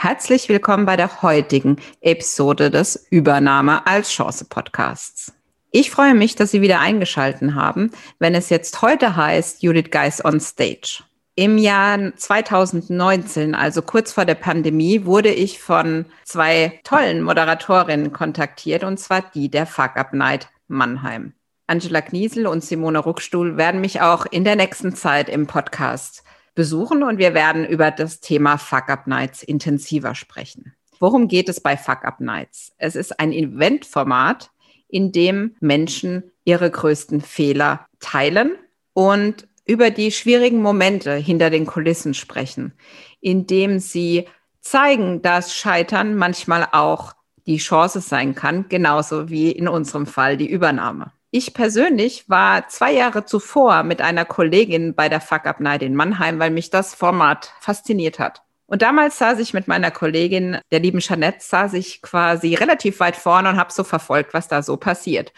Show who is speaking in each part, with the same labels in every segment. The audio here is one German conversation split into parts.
Speaker 1: Herzlich willkommen bei der heutigen Episode des Übernahme als Chance Podcasts. Ich freue mich, dass Sie wieder eingeschalten haben, wenn es jetzt heute heißt Judith Geis on Stage. Im Jahr 2019, also kurz vor der Pandemie, wurde ich von zwei tollen Moderatorinnen kontaktiert, und zwar die der Fuck Up Night Mannheim. Angela Kniesel und Simone Ruckstuhl werden mich auch in der nächsten Zeit im Podcast besuchen und wir werden über das Thema Fuck Up Nights intensiver sprechen. Worum geht es bei Fuck Up Nights? Es ist ein Eventformat, in dem Menschen ihre größten Fehler teilen und über die schwierigen Momente hinter den Kulissen sprechen, indem sie zeigen, dass Scheitern manchmal auch die Chance sein kann, genauso wie in unserem Fall die Übernahme. Ich persönlich war zwei Jahre zuvor mit einer Kollegin bei der Fuck Up Night in Mannheim, weil mich das Format fasziniert hat. Und damals saß ich mit meiner Kollegin, der lieben Jeanette, saß ich quasi relativ weit vorne und habe so verfolgt, was da so passiert.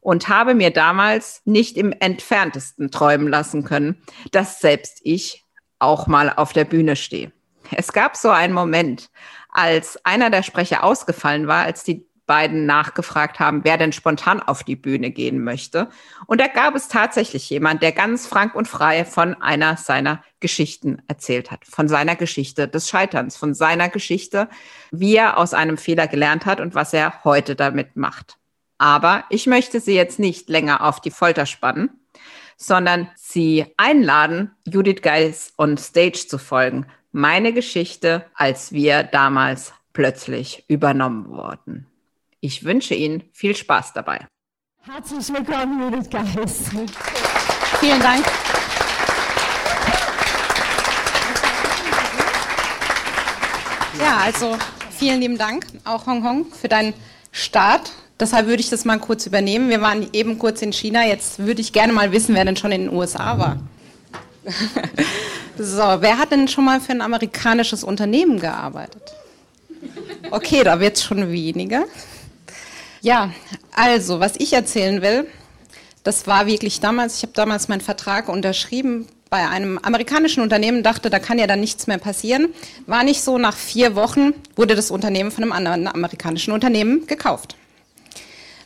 Speaker 1: Und habe mir damals nicht im entferntesten träumen lassen können, dass selbst ich auch mal auf der Bühne stehe. Es gab so einen Moment, als einer der Sprecher ausgefallen war, als die beiden nachgefragt haben, wer denn spontan auf die Bühne gehen möchte. Und da gab es tatsächlich jemand, der ganz frank und frei von einer seiner Geschichten erzählt hat, von seiner Geschichte des Scheiterns, von seiner Geschichte, wie er aus einem Fehler gelernt hat und was er heute damit macht. Aber ich möchte Sie jetzt nicht länger auf die Folter spannen, sondern Sie einladen, Judith Geis on Stage zu folgen. Meine Geschichte, als wir damals plötzlich übernommen wurden. Ich wünsche Ihnen viel Spaß dabei.
Speaker 2: Herzlich willkommen, Judith Geis.
Speaker 1: Vielen Dank.
Speaker 3: Ja, also vielen lieben Dank, auch Hong Hong, für deinen Start. Deshalb würde ich das mal kurz übernehmen. Wir waren eben kurz in China. Jetzt würde ich gerne mal wissen, wer denn schon in den USA war. so, wer hat denn schon mal für ein amerikanisches Unternehmen gearbeitet? Okay, da wird es schon weniger. Ja, also, was ich erzählen will, das war wirklich damals, ich habe damals meinen Vertrag unterschrieben bei einem amerikanischen Unternehmen, dachte, da kann ja dann nichts mehr passieren. War nicht so, nach vier Wochen wurde das Unternehmen von einem anderen amerikanischen Unternehmen gekauft.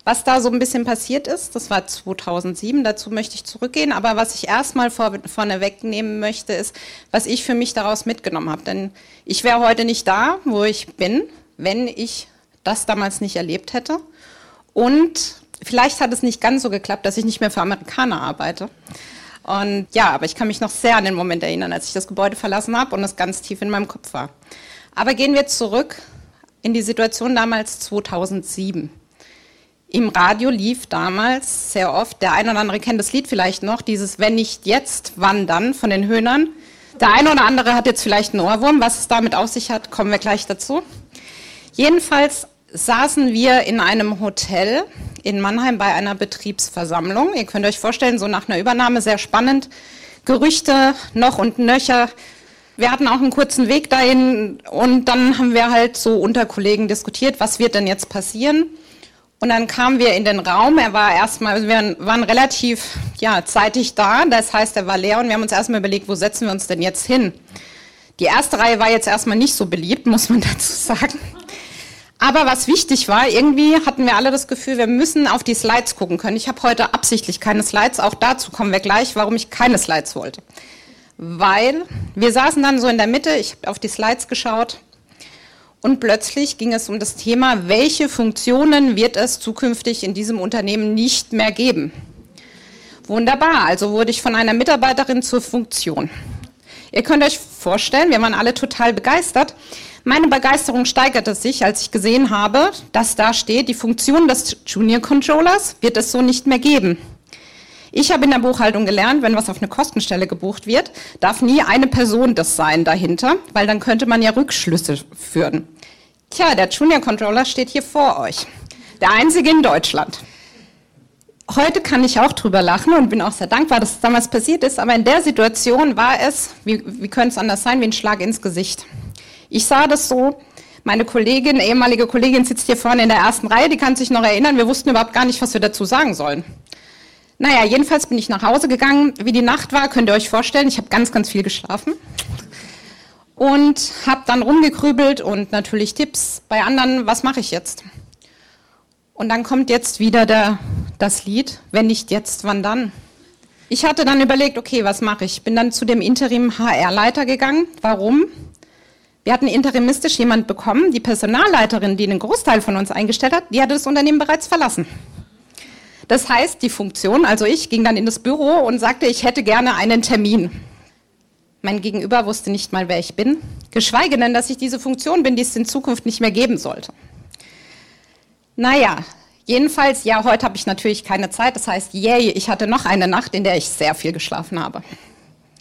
Speaker 3: Was da so ein bisschen passiert ist, das war 2007, dazu möchte ich zurückgehen, aber was ich erstmal vor, vorne wegnehmen möchte, ist, was ich für mich daraus mitgenommen habe. Denn ich wäre heute nicht da, wo ich bin, wenn ich das damals nicht erlebt hätte. Und vielleicht hat es nicht ganz so geklappt, dass ich nicht mehr für Amerikaner arbeite. Und ja, aber ich kann mich noch sehr an den Moment erinnern, als ich das Gebäude verlassen habe und es ganz tief in meinem Kopf war. Aber gehen wir zurück in die Situation damals 2007. Im Radio lief damals sehr oft, der eine oder andere kennt das Lied vielleicht noch, dieses Wenn nicht jetzt, wann dann von den Höhnern. Der eine oder andere hat jetzt vielleicht einen Ohrwurm, was es damit auf sich hat, kommen wir gleich dazu. Jedenfalls saßen wir in einem Hotel in Mannheim bei einer Betriebsversammlung. Ihr könnt euch vorstellen, so nach einer Übernahme sehr spannend. Gerüchte noch und nöcher. Wir hatten auch einen kurzen Weg dahin und dann haben wir halt so unter Kollegen diskutiert, was wird denn jetzt passieren. Und dann kamen wir in den Raum. Er war erstmal, also wir waren relativ ja, zeitig da. Das heißt, er war leer und wir haben uns erstmal überlegt, wo setzen wir uns denn jetzt hin? Die erste Reihe war jetzt erstmal nicht so beliebt, muss man dazu sagen. Aber was wichtig war, irgendwie hatten wir alle das Gefühl, wir müssen auf die Slides gucken können. Ich habe heute absichtlich keine Slides, auch dazu kommen wir gleich, warum ich keine Slides wollte. Weil wir saßen dann so in der Mitte, ich habe auf die Slides geschaut und plötzlich ging es um das Thema, welche Funktionen wird es zukünftig in diesem Unternehmen nicht mehr geben. Wunderbar, also wurde ich von einer Mitarbeiterin zur Funktion. Ihr könnt euch vorstellen, wir waren alle total begeistert. Meine Begeisterung steigerte sich, als ich gesehen habe, dass da steht, die Funktion des Junior Controllers wird es so nicht mehr geben. Ich habe in der Buchhaltung gelernt, wenn was auf eine Kostenstelle gebucht wird, darf nie eine Person das sein dahinter, weil dann könnte man ja Rückschlüsse führen. Tja, der Junior Controller steht hier vor euch. Der einzige in Deutschland. Heute kann ich auch drüber lachen und bin auch sehr dankbar, dass es damals passiert ist, aber in der Situation war es, wie, wie könnte es anders sein, wie ein Schlag ins Gesicht. Ich sah das so, meine Kollegin, ehemalige Kollegin sitzt hier vorne in der ersten Reihe, die kann sich noch erinnern, wir wussten überhaupt gar nicht, was wir dazu sagen sollen. Naja, jedenfalls bin ich nach Hause gegangen. Wie die Nacht war, könnt ihr euch vorstellen, ich habe ganz, ganz viel geschlafen und habe dann rumgekrübelt und natürlich Tipps bei anderen, was mache ich jetzt? Und dann kommt jetzt wieder der, das Lied, wenn nicht jetzt, wann dann? Ich hatte dann überlegt, okay, was mache ich? Bin dann zu dem Interim HR-Leiter gegangen. Warum? Wir hatten interimistisch jemand bekommen, die Personalleiterin, die den Großteil von uns eingestellt hat, die hatte das Unternehmen bereits verlassen. Das heißt, die Funktion, also ich, ging dann in das Büro und sagte, ich hätte gerne einen Termin. Mein Gegenüber wusste nicht mal, wer ich bin, geschweige denn, dass ich diese Funktion bin, die es in Zukunft nicht mehr geben sollte. Naja, jedenfalls, ja, heute habe ich natürlich keine Zeit. Das heißt, yay, ich hatte noch eine Nacht, in der ich sehr viel geschlafen habe.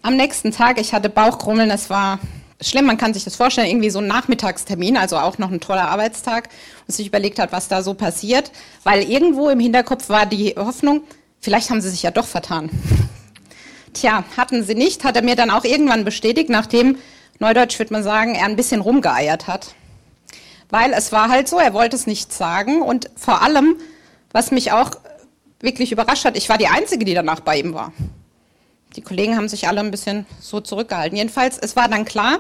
Speaker 3: Am nächsten Tag, ich hatte Bauchkrummeln, es war schlimm, man kann sich das vorstellen, irgendwie so ein Nachmittagstermin, also auch noch ein toller Arbeitstag, und sich überlegt hat, was da so passiert, weil irgendwo im Hinterkopf war die Hoffnung, vielleicht haben sie sich ja doch vertan. Tja, hatten sie nicht, hat er mir dann auch irgendwann bestätigt, nachdem, neudeutsch würde man sagen, er ein bisschen rumgeeiert hat. Weil es war halt so, er wollte es nicht sagen und vor allem, was mich auch wirklich überrascht hat, ich war die Einzige, die danach bei ihm war. Die Kollegen haben sich alle ein bisschen so zurückgehalten. Jedenfalls, es war dann klar,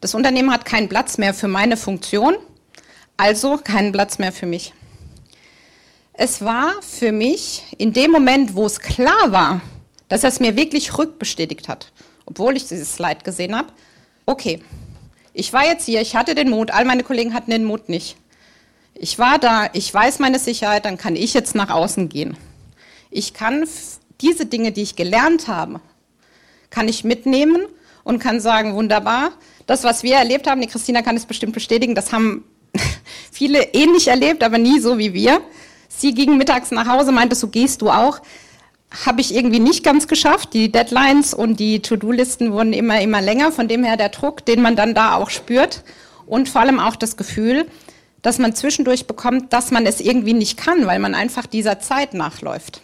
Speaker 3: das Unternehmen hat keinen Platz mehr für meine Funktion, also keinen Platz mehr für mich. Es war für mich in dem Moment, wo es klar war, dass er es mir wirklich rückbestätigt hat, obwohl ich dieses Slide gesehen habe, okay, ich war jetzt hier, ich hatte den Mut, all meine Kollegen hatten den Mut nicht. Ich war da, ich weiß meine Sicherheit, dann kann ich jetzt nach außen gehen. Ich kann diese Dinge, die ich gelernt habe, kann ich mitnehmen und kann sagen, wunderbar, das, was wir erlebt haben, die Christina kann es bestimmt bestätigen, das haben viele ähnlich erlebt, aber nie so wie wir. Sie ging mittags nach Hause, meinte, so gehst du auch. Habe ich irgendwie nicht ganz geschafft. Die Deadlines und die To-Do-Listen wurden immer, immer länger. Von dem her der Druck, den man dann da auch spürt. Und vor allem auch das Gefühl, dass man zwischendurch bekommt, dass man es irgendwie nicht kann, weil man einfach dieser Zeit nachläuft.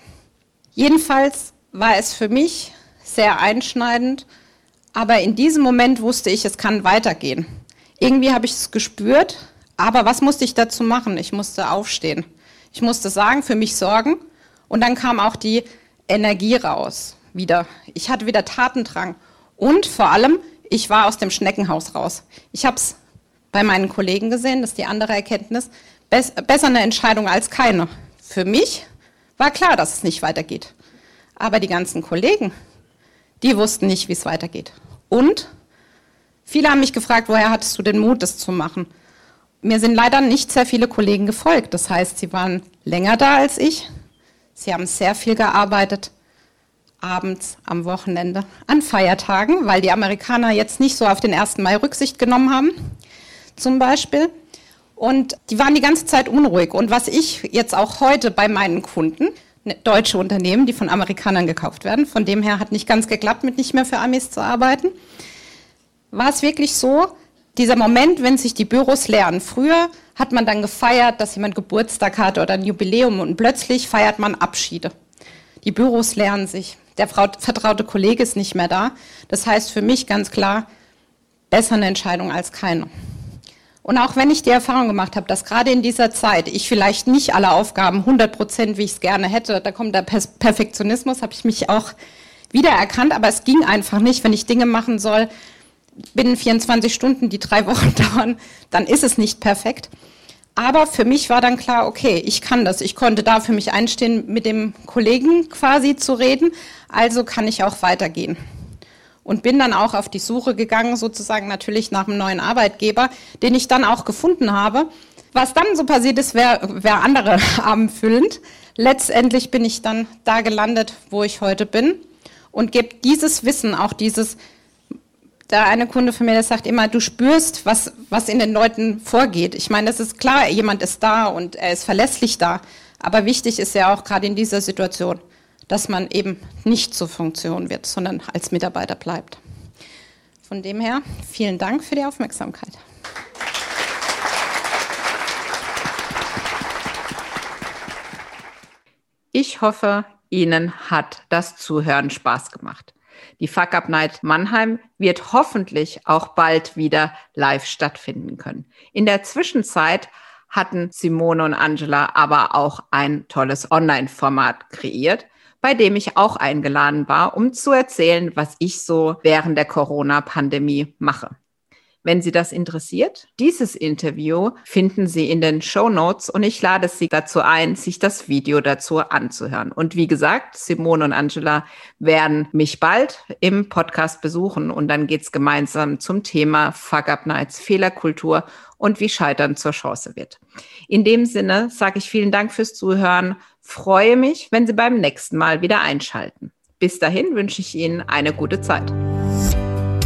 Speaker 3: Jedenfalls war es für mich sehr einschneidend, aber in diesem Moment wusste ich, es kann weitergehen. Irgendwie habe ich es gespürt, aber was musste ich dazu machen? Ich musste aufstehen. Ich musste sagen, für mich sorgen und dann kam auch die Energie raus wieder. Ich hatte wieder Tatendrang und vor allem, ich war aus dem Schneckenhaus raus. Ich habe es bei meinen Kollegen gesehen, das ist die andere Erkenntnis, besser eine Entscheidung als keine. Für mich war klar, dass es nicht weitergeht. Aber die ganzen Kollegen, die wussten nicht, wie es weitergeht. Und viele haben mich gefragt, woher hattest du den Mut, das zu machen? Mir sind leider nicht sehr viele Kollegen gefolgt. Das heißt, sie waren länger da als ich. Sie haben sehr viel gearbeitet, abends, am Wochenende, an Feiertagen, weil die Amerikaner jetzt nicht so auf den 1. Mai Rücksicht genommen haben, zum Beispiel. Und die waren die ganze Zeit unruhig. Und was ich jetzt auch heute bei meinen Kunden, ne, deutsche Unternehmen, die von Amerikanern gekauft werden, von dem her hat nicht ganz geklappt, mit nicht mehr für Amis zu arbeiten, war es wirklich so, dieser Moment, wenn sich die Büros leeren. Früher hat man dann gefeiert, dass jemand Geburtstag hatte oder ein Jubiläum und plötzlich feiert man Abschiede. Die Büros leeren sich. Der vertraute Kollege ist nicht mehr da. Das heißt für mich ganz klar, besser eine Entscheidung als keine. Und auch wenn ich die Erfahrung gemacht habe, dass gerade in dieser Zeit ich vielleicht nicht alle Aufgaben 100 Prozent, wie ich es gerne hätte, da kommt der Perfektionismus, habe ich mich auch wiedererkannt, aber es ging einfach nicht, wenn ich Dinge machen soll, binnen 24 Stunden, die drei Wochen dauern, dann ist es nicht perfekt. Aber für mich war dann klar, okay, ich kann das. Ich konnte da für mich einstehen, mit dem Kollegen quasi zu reden. Also kann ich auch weitergehen und bin dann auch auf die Suche gegangen, sozusagen natürlich nach einem neuen Arbeitgeber, den ich dann auch gefunden habe. Was dann so passiert ist, wäre wär andere abendfüllend. Letztendlich bin ich dann da gelandet, wo ich heute bin und gebe dieses Wissen, auch dieses, da eine Kunde von mir, der sagt immer, du spürst, was, was in den Leuten vorgeht. Ich meine, das ist klar, jemand ist da und er ist verlässlich da. Aber wichtig ist ja auch gerade in dieser Situation, dass man eben nicht zur Funktion wird, sondern als Mitarbeiter bleibt. Von dem her, vielen Dank für die Aufmerksamkeit.
Speaker 1: Ich hoffe, Ihnen hat das Zuhören Spaß gemacht. Die Fuck Up Night Mannheim wird hoffentlich auch bald wieder live stattfinden können. In der Zwischenzeit hatten Simone und Angela aber auch ein tolles Online-Format kreiert, bei dem ich auch eingeladen war, um zu erzählen, was ich so während der Corona-Pandemie mache. Wenn Sie das interessiert, dieses Interview finden Sie in den Show Notes und ich lade Sie dazu ein, sich das Video dazu anzuhören. Und wie gesagt, Simone und Angela werden mich bald im Podcast besuchen und dann geht's gemeinsam zum Thema Fuck Up Nights, Fehlerkultur und wie Scheitern zur Chance wird. In dem Sinne sage ich vielen Dank fürs Zuhören. Freue mich, wenn Sie beim nächsten Mal wieder einschalten. Bis dahin wünsche ich Ihnen eine gute Zeit.